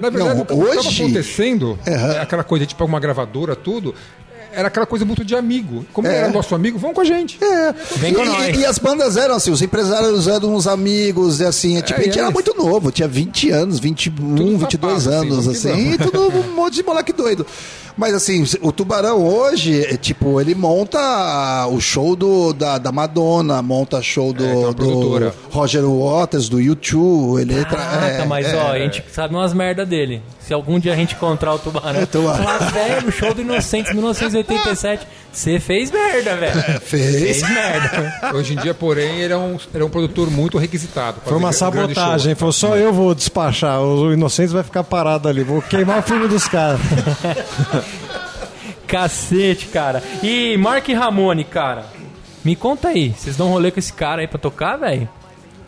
Na verdade, Não, o que estava hoje- acontecendo, é aquela coisa, tipo, uma gravadora, tudo, era aquela coisa muito de amigo. Como ele era nosso amigo, vão com a gente. É. Vem e, com e- nós. e as bandas eram assim, os empresários eram uns amigos, e assim, tipo, a gente era muito novo, tinha 20 anos, 21, 22 sapato, assim, anos, que assim, e tudo um monte de moleque doido. Mas assim, o Tubarão hoje, é, tipo, ele monta o show do, da, da Madonna, monta show do, É, é do. Roger Waters, do U2, ele entra... Caraca, é, mas é, ó, a gente sabe umas merda dele. Se algum dia a gente encontrar o tubarão, É, tubarão. falar, velho, o show do Inocentes 1987, você fez merda, velho. fez. Fez merda. Hoje em dia, porém, ele é um, ele é um produtor muito requisitado. Foi uma sabotagem. show. Falou, só eu vou despachar. O Inocentes vai ficar parado ali. Vou queimar o filme dos caras. Cacete, cara. E Mark Ramone, cara. Me conta aí, vocês dão um rolê com esse cara aí pra tocar, velho?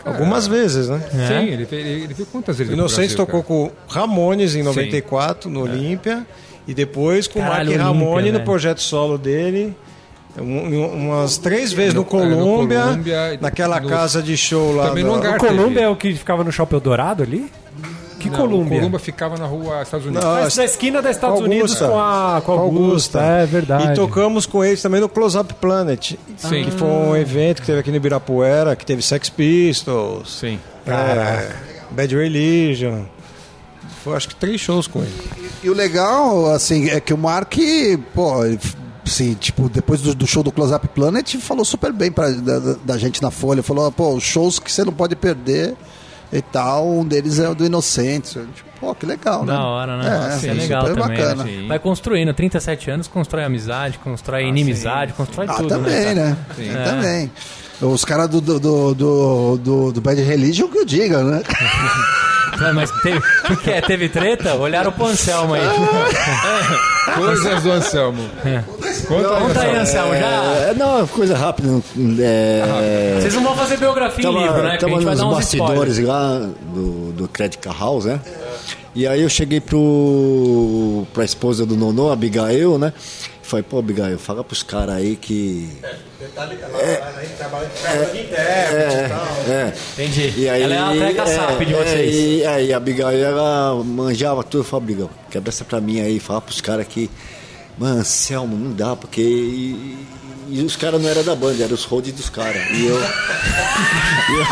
Algumas vezes, né? Sim, ele fez, ele fez quantas vezes? Inocentes Brasil, tocou cara? com Ramones em 94, no Olímpia. E depois com o Mark Caralho, Ramone Olímpia, no projeto solo dele. Um- um- umas três vezes no, No- é, no Colômbia, Colômbia, naquela no- casa de show lá. Também no hangar. O Colômbia é o que ficava no Shopping Eldorado ali? Que Não, Colômbia? O Columba ficava na rua Estados Unidos. Não, Mas da esquina da Estados com Unidos Augusta. com a, com a Com Augusta. É verdade. E tocamos com eles também no Close Up Planet. Sim. Que foi um evento que teve aqui no Ibirapuera, que teve Sex Pistols, Sim. é, Bad Religion. Foi acho que três shows com ele. E o legal, assim, é que o Mark, pô, assim, tipo, depois do, do show do Close Up Planet, falou super bem pra, da, da- gente na Folha. Falou, pô, os shows que você não pode perder e tal, um deles é o do Inocentes. Tipo, pô, que legal, né? Da hora, né? É, Isso é sim, legal super também. bacana. né? Vai construindo. 37 anos, constrói amizade, constrói inimizade, constrói Ah, tudo, também, né? né? Sim, também. Os caras do, do, do, do, do, do Bad Religion que eu diga, né? Mas teve, o que é? Teve treta? Olharam pro Anselmo aí. Coisas do Anselmo. Conta aí, Conta aí, Anselmo. Já. É, não, coisa rápida. É, Vocês não vão fazer biografia em tava, livro, né? Que a tava gente vai nos dar uns bastidores spoilers. lá do, do Credit Car House, né? E aí eu cheguei pro, pra esposa do Nonô, a Abigail, né? Falei, pô, Abigail, fala pros caras aí que. É, é. Entendi. E aí, Ela é a treca SAP de é, vocês. E aí a Abigail, ela manjava tudo. Eu falei, Abigail, quebra essa pra mim aí, fala pros caras que, mano, Selmo, não dá, porque. E, e os caras não eram da banda, eram os roads dos caras. E eu.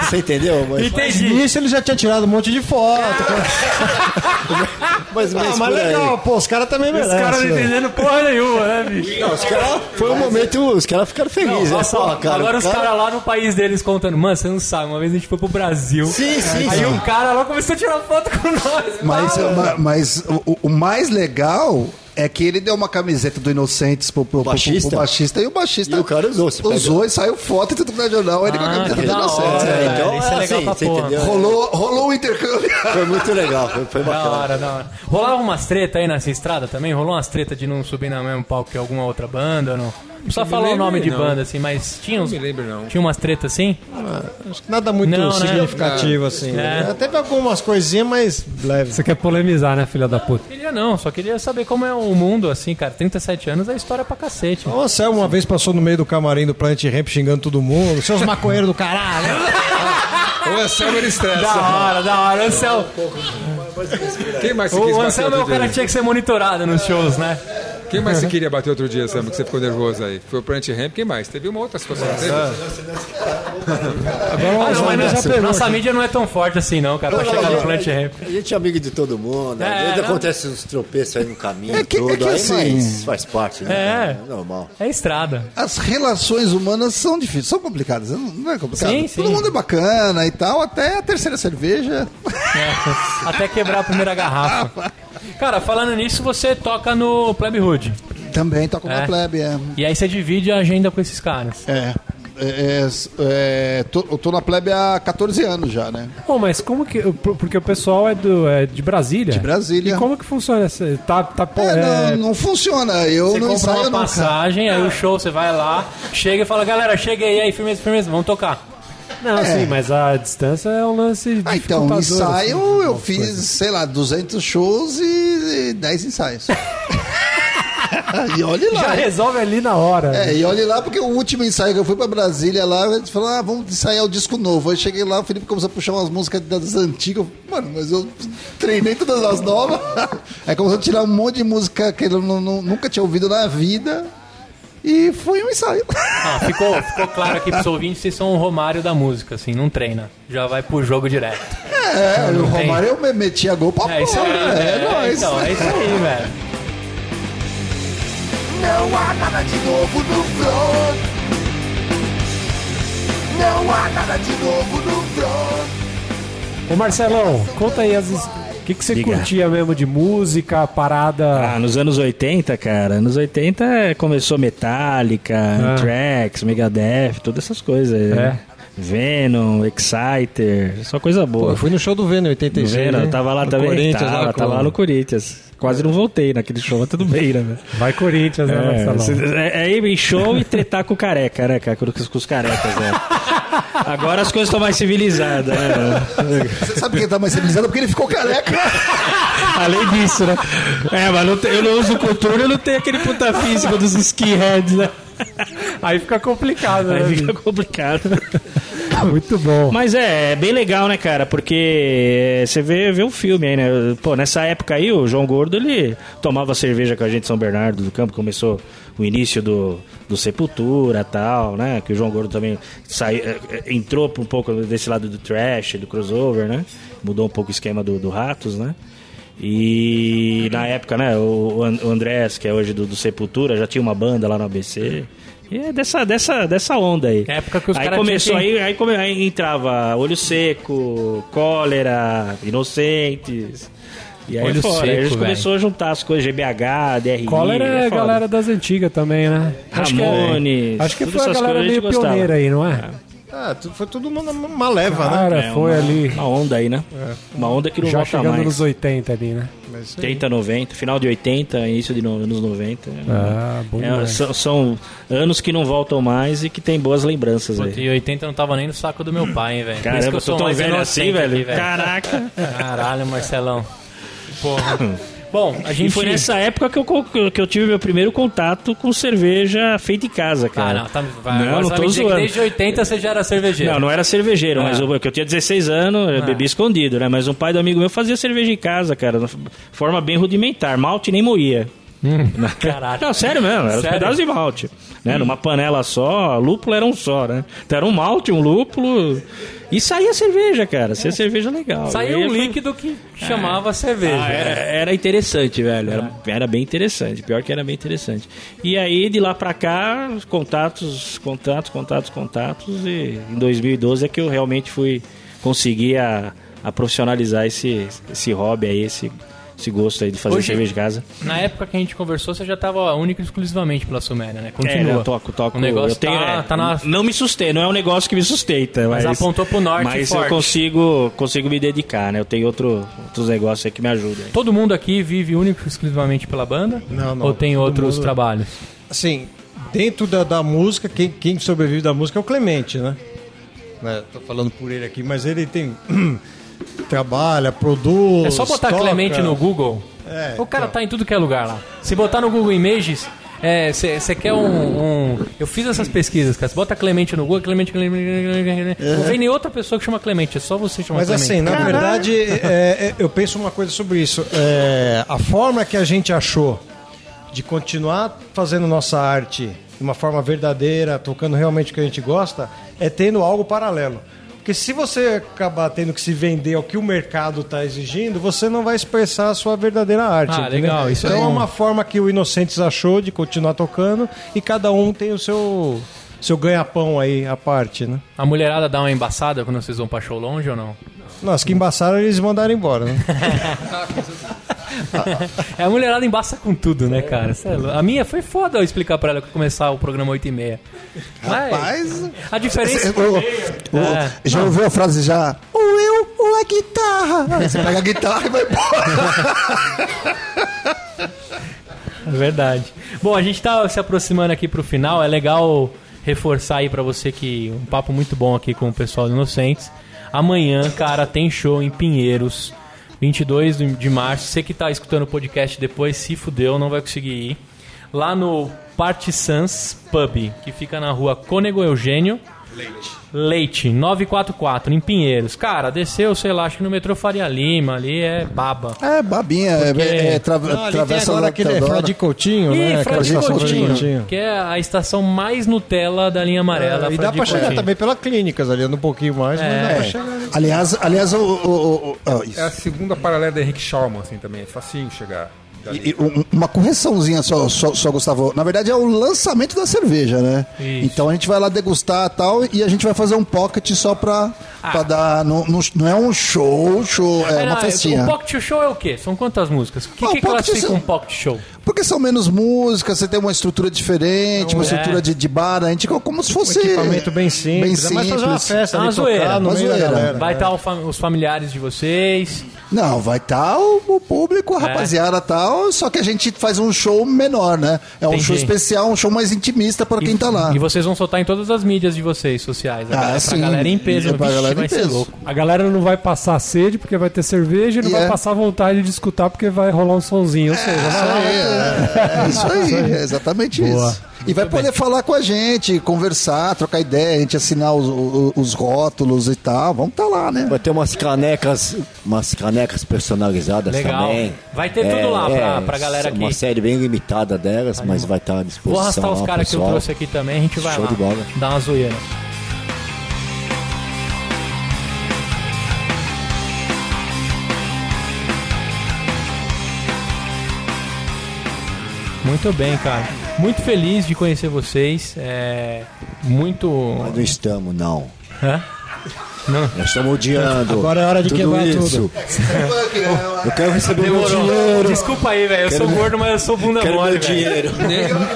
Você entendeu? Mas, Entendi. Nisso ele já tinha tirado um monte de foto. mas, mas Ah, mas legal, pô, os caras também Os merecem. caras não entendendo porra nenhuma, né, bicho? Não, os caras. Foi um momento. Os caras ficaram felizes, né? Nossa, Pô, cara, agora os cara- caras lá no país deles contando, mano, você não sabe, uma vez a gente foi pro Brasil. Sim, sim, Aí sim. um cara lá começou a tirar foto com nós. Mas, Fala. ma- mas o, o mais legal é que ele deu uma camiseta do Inocentes pro, pro, pro- Baixista? pro baixista e o baixista E o cara usou, você usou e saiu foto e tudo no jornal. Ele com a Ah, camiseta do da Inocentes. hora, é. Então, Isso é é legal assim, pra porra. entendeu? Rolou, rolou um intercâmbio. Foi muito legal, foi, foi Da bacana. hora, da hora. Rolava umas treta aí nessa estrada também? Rolou umas treta de não subir no mesmo palco que alguma outra banda? Não, não precisa me falar o nome de não. banda, assim, mas tinha Não uns, me lembro, não. tinha umas tretas assim? Acho que nada muito Não, né? significativo, assim. É. Teve algumas coisinhas, mas leve. Você quer polemizar, né, filha da puta? Queria não, só queria saber como é o mundo, assim, cara. 37 anos é história pra cacete. O Anselmo uma vez passou no meio do camarim do Planet Ramp xingando todo mundo. Seus maconheiros do caralho. O Anselmo ele Da estressa. hora, da hora. Anselmo, Quem mais você quis o bater Anselmo é o outro cara dia? que tinha que ser monitorado nos shows, né? Quem mais você queria bater outro dia, Anselmo, que você ficou nervoso aí? Foi o Plant Ramp, quem mais? Teve uma outra situação, não teve? Ah, não, mas nossa, nossa mídia não é tão forte assim, não, cara, pra chegar no Plant Ramp. A gente é amigo de todo mundo, É, às vezes acontece uns tropeços aí no caminho, É que- é tudo, que aí, assim- mas faz parte, né? É. É normal. É estrada. As relações humanas são difíceis, são complicadas. Não é complicado. Sim, Todo sim. mundo é bacana e tal, até a terceira cerveja. É, até quebrar a primeira garrafa. Cara, falando nisso, você toca no Pleb Hood. Também toco É. na plebe, é. E aí você divide a agenda com esses caras. É. É, é, é, tô, eu tô na plebe há 14 anos já, né? Pô, mas como que. por- Porque o pessoal é, do, é de Brasília. De Brasília. E como que funciona? Essa- Tá, tá, É, é, não, não funciona. Eu Você não compra ensaio uma não, passagem, aí o show você vai lá, chega e fala, galera, cheguei aí, firmeza, firmeza, vamos tocar. Não, É. sim, mas a distância é um lance. Ah, então, dificultador, ensaio assim, eu fiz, coisas. sei lá, 200 shows e, e 10 ensaios. e olhe lá. Já resolve ali na hora. É, e olhe lá, porque o último ensaio que eu fui pra Brasília lá, a gente falou, ah, vamos ensaiar o disco novo. Aí cheguei lá, o Felipe começou a puxar umas músicas das antigas. Mano, mas eu treinei todas as novas. Aí começou a tirar um monte de música que eu não- não- nunca tinha ouvido na vida. E foi um ensaio. Ah, ficou, ficou claro aqui pros ouvintes, vocês são o Romário da música, assim, não treina. Já vai pro jogo direto. É, o não tem. Romário eu me- metia gol pra É isso aí, fora. É, é, nóis. então, é isso aí, velho. Não há nada de novo no front. Não há nada de novo no front. Ô Marcelão, conta aí as. O que, que você Diga. curtia mesmo de música, parada. Ah, nos anos 80, cara, anos 80 é- começou Metallica, Ah. Anthrax, Megadeth, todas essas coisas. É. Venom, Exciter, só coisa Pô, boa. eu fui no show do Venom em No 86. Venom, né? eu tava lá No também. Corinthians, tava, lá com- tava lá no Corinthians. Quase não voltei naquele show, mas tudo bem, né? velho? Vai Corinthians, né, É, cê- é, é ir em show e tretar com o careca, né, cara? Com, com os carecas, né? Agora as coisas estão mais civilizadas, né? Você sabe quem tá mais civilizado? Porque ele ficou careca. Além disso, né? É, mas não tem- eu não uso cultura, eu não tenho aquele puta físico dos skinheads, né? Aí fica complicado, né? Aí fica complicado. Muito bom. Mas é, é bem legal, né, cara? Porque você vê, vê um filme aí, né? Pô, nessa época aí, o João Gordo, ele tomava cerveja com a gente em São Bernardo do Campo, começou o início do, do Sepultura e tal, né? Que o João Gordo também sai, eh, eh, entrou um pouco desse lado do trash, do crossover, né? Mudou um pouco o esquema do, do Ratos, né? E na época, né, o, o An- o Andrés, que é hoje do, do Sepultura, já tinha uma banda lá no ABC. E é dessa, dessa, dessa onda aí. É época que os aí começou, que- aí, aí, come- aí entrava Olho Seco, Cólera, Inocentes. E aí Olho fora. aí a Seco, gente velho. começou a juntar as coisas, GBH, DRI. Cólera é a foda. galera das antigas também, né? Acho que é- Ramones. Acho que foi a essas galera a meio gostava. pioneira aí, não é? Ah, foi tudo uma, uma leva, né? Cara, É, foi uma, ali. Uma onda aí, né? Uma onda que não Já volta chegando mais. nos 80 ali, né? Mas isso aí. 80, 90, final de 80, início de no, anos 90. Ah, bom É, são, são anos que não voltam mais e que tem boas lembranças Puta, aí. E 80 não tava nem no saco do meu pai, hein, velho. Por isso que Caramba, eu tô tão mais velho assim, velho. Caraca. Caralho, Marcelão. Porra. Bom, a E gente... foi nessa época que eu, que eu tive meu primeiro contato com cerveja feita em casa, Ah, cara. não, tá, vai, Não, agora não tô zoando. desde 80 você já era cervejeiro. Não, não era cervejeiro, Ah. mas eu, que eu tinha 16 anos, eu Ah. bebi escondido, né? Mas um pai do amigo meu fazia cerveja em casa, cara, de forma bem rudimentar. Malte nem moía. Caralho. Não, sério mesmo, era os Sério? pedaços de malte. Né? Numa panela só, lúpulo era um só, né? Então era um malte, um lúpulo. E saía cerveja, cara. Saía cerveja legal. Aí um líquido que chamava cerveja. Ah, era, era interessante, velho. Era, era bem interessante. Pior que era bem interessante. E aí, de lá pra cá, os contatos, contatos, contatos, contatos. E em 2012 é que eu realmente fui conseguir a, a profissionalizar esse, esse hobby aí, esse, esse gosto aí de fazer Hoje- cerveja de casa. Na época que a gente conversou, você já tava único e exclusivamente pela Suméria, né? Continua. É, eu toco, toco. O negócio eu tenho, tá, é, tá na... Não me sustenta, não é um negócio que me sustenta. Mas Mas, apontou pro norte Mas forte. eu consigo, consigo me dedicar, né? Eu tenho outro, outros negócios aí que me ajudam. Todo mundo aqui vive único e exclusivamente pela banda? Não, não. Ou tem outros mundo- trabalhos? Assim, dentro da, da música, quem, quem sobrevive da música é o Clemente, né? né? Tô falando por ele aqui, mas ele tem. trabalha, produz. É só botar toca. Clemente no Google. É, o cara então. tá em tudo que é lugar lá. Se botar no Google Images, você quer um, um- Eu fiz essas pesquisas, cara. Você bota Clemente no Google, Clemente, Clemente, Clemente, Clemente. Não vem nem outra pessoa que chama Clemente, é só você chamar Mas Clemente. assim, na verdade, é, é, eu penso uma coisa sobre isso. É, a forma que a gente achou de continuar fazendo nossa arte de uma forma verdadeira, tocando realmente o que a gente gosta, é tendo algo paralelo. Porque se você acabar tendo que se vender ao que o mercado está exigindo, você não vai expressar a sua verdadeira arte. Ah, entendeu? legal, isso é então é bom. uma forma que o Inocentes achou de continuar tocando e cada um tem o seu, seu ganha-pão aí à parte, né? A mulherada dá uma embaçada quando vocês vão pra show longe ou não? Nossa, que embaçaram eles mandaram embora, né? É, a mulherada embaça com tudo, né, cara? É. A minha foi foda eu explicar pra ela que começar o programa 8 e meia. Rapaz. A diferença... O- o- É. Já ouviu a frase já? O eu ou a guitarra? Aí você pega a guitarra e vai embora. É verdade. Bom, a gente tá se aproximando aqui pro final. É legal reforçar aí pra você que um papo muito bom aqui com o pessoal do Inocentes. Amanhã, cara, tem show em Pinheiros, 22 de março. Você que tá escutando o podcast depois, se fudeu, não vai conseguir ir. Lá no Party Sans Pub, que fica na rua Cônego Eugênio. Leite, 944, em Pinheiros. Cara, desceu, sei lá, acho que no metrô Faria Lima, ali é baba. É, babinha. É, Porque- é, tra Não, ali tem travessa agora lá aquele Teodoro. Frade Coutinho, Ih, né? Frade Coutinho, Coutinho. que é a estação mais Nutella da linha amarela. É, e dá pra chegar Coutinho. também pela clínicas ali, anda um pouquinho mais, mas dá pra chegar. Aliás, aliás o, o- o- o- isso. É a segunda paralela da Henrique Schaumann, assim, também. É facinho chegar. E- e um- uma correçãozinha só, só, só, Gustavo. Na verdade é o lançamento da cerveja, né? Isso. Então a gente vai lá degustar e tal e a gente vai fazer um pocket só pra, pra dar. Não, não, não é um show, show, é Ah, uma não, festinha. O Pocket Show é o quê? São quantas músicas? O que, Ah, que classifica um Pocket Show? Porque são menos músicas, você tem uma estrutura diferente, uma é. estrutura de, de bar, a gente como se Um fosse. equipamento bem simples. Bem é mais fazer uma simples. festa Uma ali, zoeira, uma zoeira. galera. Vai estar o fam- os familiares de vocês. Não, vai estar o, o público, a É. rapaziada tal, só que a gente faz um show menor, né? É um Entendi. show especial, um show mais intimista para quem tá lá. E vocês vão soltar em todas as mídias de vocês, sociais. A Ah, galera, pra sim. galera em peso. É pra Vixe, galera em vai ser peso. louco. A galera não vai passar sede porque vai ter cerveja e não E vai é. passar vontade de escutar porque vai rolar um sonzinho. Ou seja, vai lá. É, é isso aí, é exatamente isso. E vai poder falar com a gente, conversar, trocar ideia, a gente assinar os, os, os rótulos e tal. Vamos estar lá, né? Vai ter umas canecas, umas canecas personalizadas Legal. também. Vai ter tudo lá pra- pra galera Uma aqui. série bem limitada delas, mas vai estar à disposição. Vou arrastar os caras que eu trouxe aqui também. A gente vai Show lá de bola. dar uma zoeira. Muito bem, cara. Muito feliz de conhecer vocês. É muito. Mas não estamos, não. Hã? Nós estamos odiando. Agora é hora de tudo quebrar isso. Eu quero receber meu Demorou. dinheiro. Desculpa aí, velho. Eu sou gordo, mas eu sou bunda Quero mole, meu dinheiro.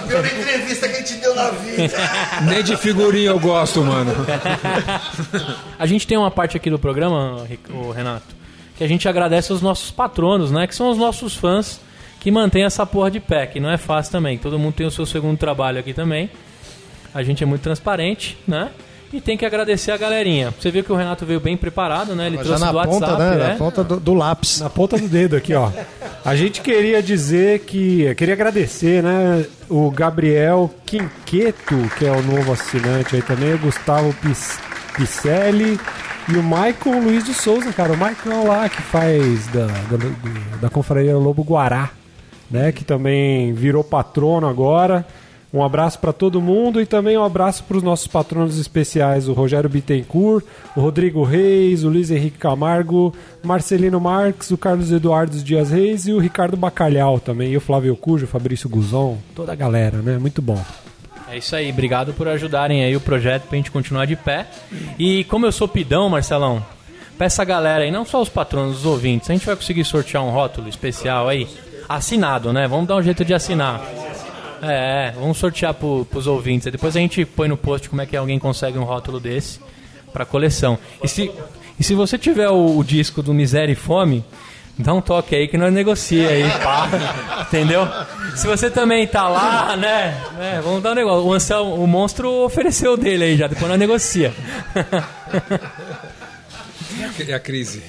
Pior entrevista que a gente deu na vida. Nem de figurinha eu gosto, mano. A gente tem uma parte aqui do programa, Renato, que a gente agradece aos nossos patronos, né? Que são os nossos fãs que mantêm essa porra de pé, que não é fácil também. Todo mundo tem o seu segundo trabalho aqui também. A gente é muito transparente, né? E tem que agradecer a galerinha. Você viu que o Renato veio bem preparado, né? Ele Já trouxe na do ponta, WhatsApp, né? né? Na ponta do, do lápis. Na ponta do dedo aqui, ó. A gente queria dizer que. Queria agradecer, né? O Gabriel Quinqueto, que é o novo assinante aí também, o Gustavo Pis- Picelli e o Michael Luiz de Souza, cara. O Michael lá que faz da, da, da Confraria Lobo Guará, né? Que também virou patrono agora. Um abraço para todo mundo e também um abraço para os nossos patronos especiais, o Rogério Bittencourt, o Rodrigo Reis, o Luiz Henrique Camargo, Marcelino Marques, o Carlos Eduardo Dias Reis e o Ricardo Bacalhau também, e o Flávio Cujo, o Fabrício Guzon, toda a galera, né? Muito bom. É isso aí, obrigado por ajudarem aí o projeto pra gente continuar de pé. E como eu sou pidão, Marcelão, pra essa galera aí, não só os patronos, os ouvintes, a gente vai conseguir sortear um rótulo especial aí, assinado, né? Vamos dar um jeito de assinar. É, vamos sortear pro, pros ouvintes. Depois a gente põe no post como é que alguém consegue um rótulo desse pra coleção. E se, e se você tiver o, o disco do Miséria e Fome, dá um toque aí que nós negocia aí, pá. Entendeu? Se você também tá lá, né? é, vamos dar um negócio. O Anselmo, o monstro ofereceu dele aí já, depois nós negocia. É a crise.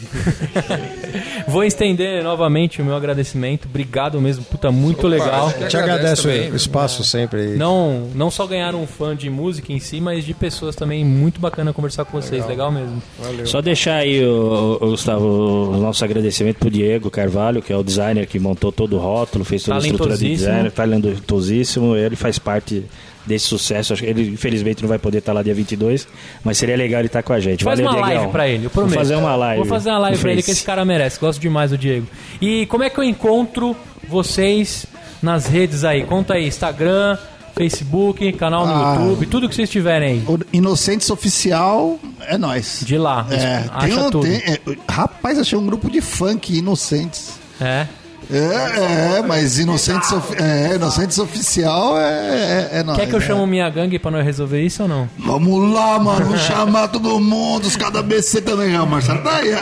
Vou estender novamente o meu agradecimento. Obrigado mesmo, puta, muito legal. que Te agradeço o espaço sempre aí. Não, não só ganharam um fã de música em si, mas de pessoas também. Muito bacana conversar com vocês, legal, mesmo. Só deixar aí, o, o Gustavo, o nosso agradecimento pro Diego Carvalho, que é o designer que montou todo o rótulo, fez toda a estrutura de design, talentosíssimo. Ele faz parte desse sucesso. Acho que ele, infelizmente, não vai poder estar lá dia 22, mas seria legal ele estar com a gente. Faz Valeu, uma Diegão. live pra ele, eu prometo. Vou fazer uma live. Vou fazer uma live pra ele que esse cara merece. Gosto demais do Diego. E como é que eu encontro vocês nas redes aí? Conta aí, Instagram, Facebook, canal no Ah. YouTube, tudo que vocês tiverem aí. Inocentes Oficial é nós. De lá. É, acha tem um, tudo. tem- é, rapaz, achei um grupo de funk Inocentes. É. É, é, mas Inocentes, Ofi- é, Inocentes Oficial é, é, é nóis, Quer que eu né? chamo minha gangue pra nós resolver isso ou não? Vamos lá, mano, vamos chamar todo mundo, os cada BC também, ó, Marcelo, tá aí.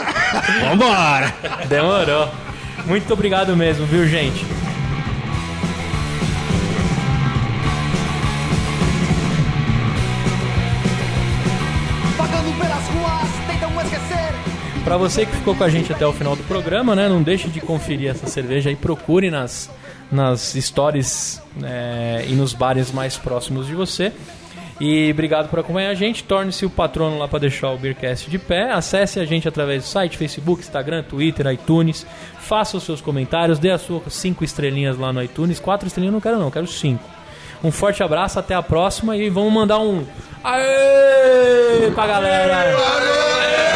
Vambora! Demorou. Muito obrigado mesmo, viu, gente? Pra você que ficou com a gente até o final do programa, né? Não deixe de conferir essa cerveja aí. Procure nas, nas stories é, e nos bares mais próximos de você. E obrigado por acompanhar a gente. Torne-se o patrono lá para deixar o Beercast de pé. Acesse a gente através do site, Facebook, Instagram, Twitter, iTunes. Faça os seus comentários. Dê as suas cinco estrelinhas lá no iTunes. Quatro estrelinhas eu não quero, não. eu Quero cinco. Um forte abraço. Até a próxima. E vamos mandar um. Aê! Pra galera! Aê!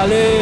Valeu!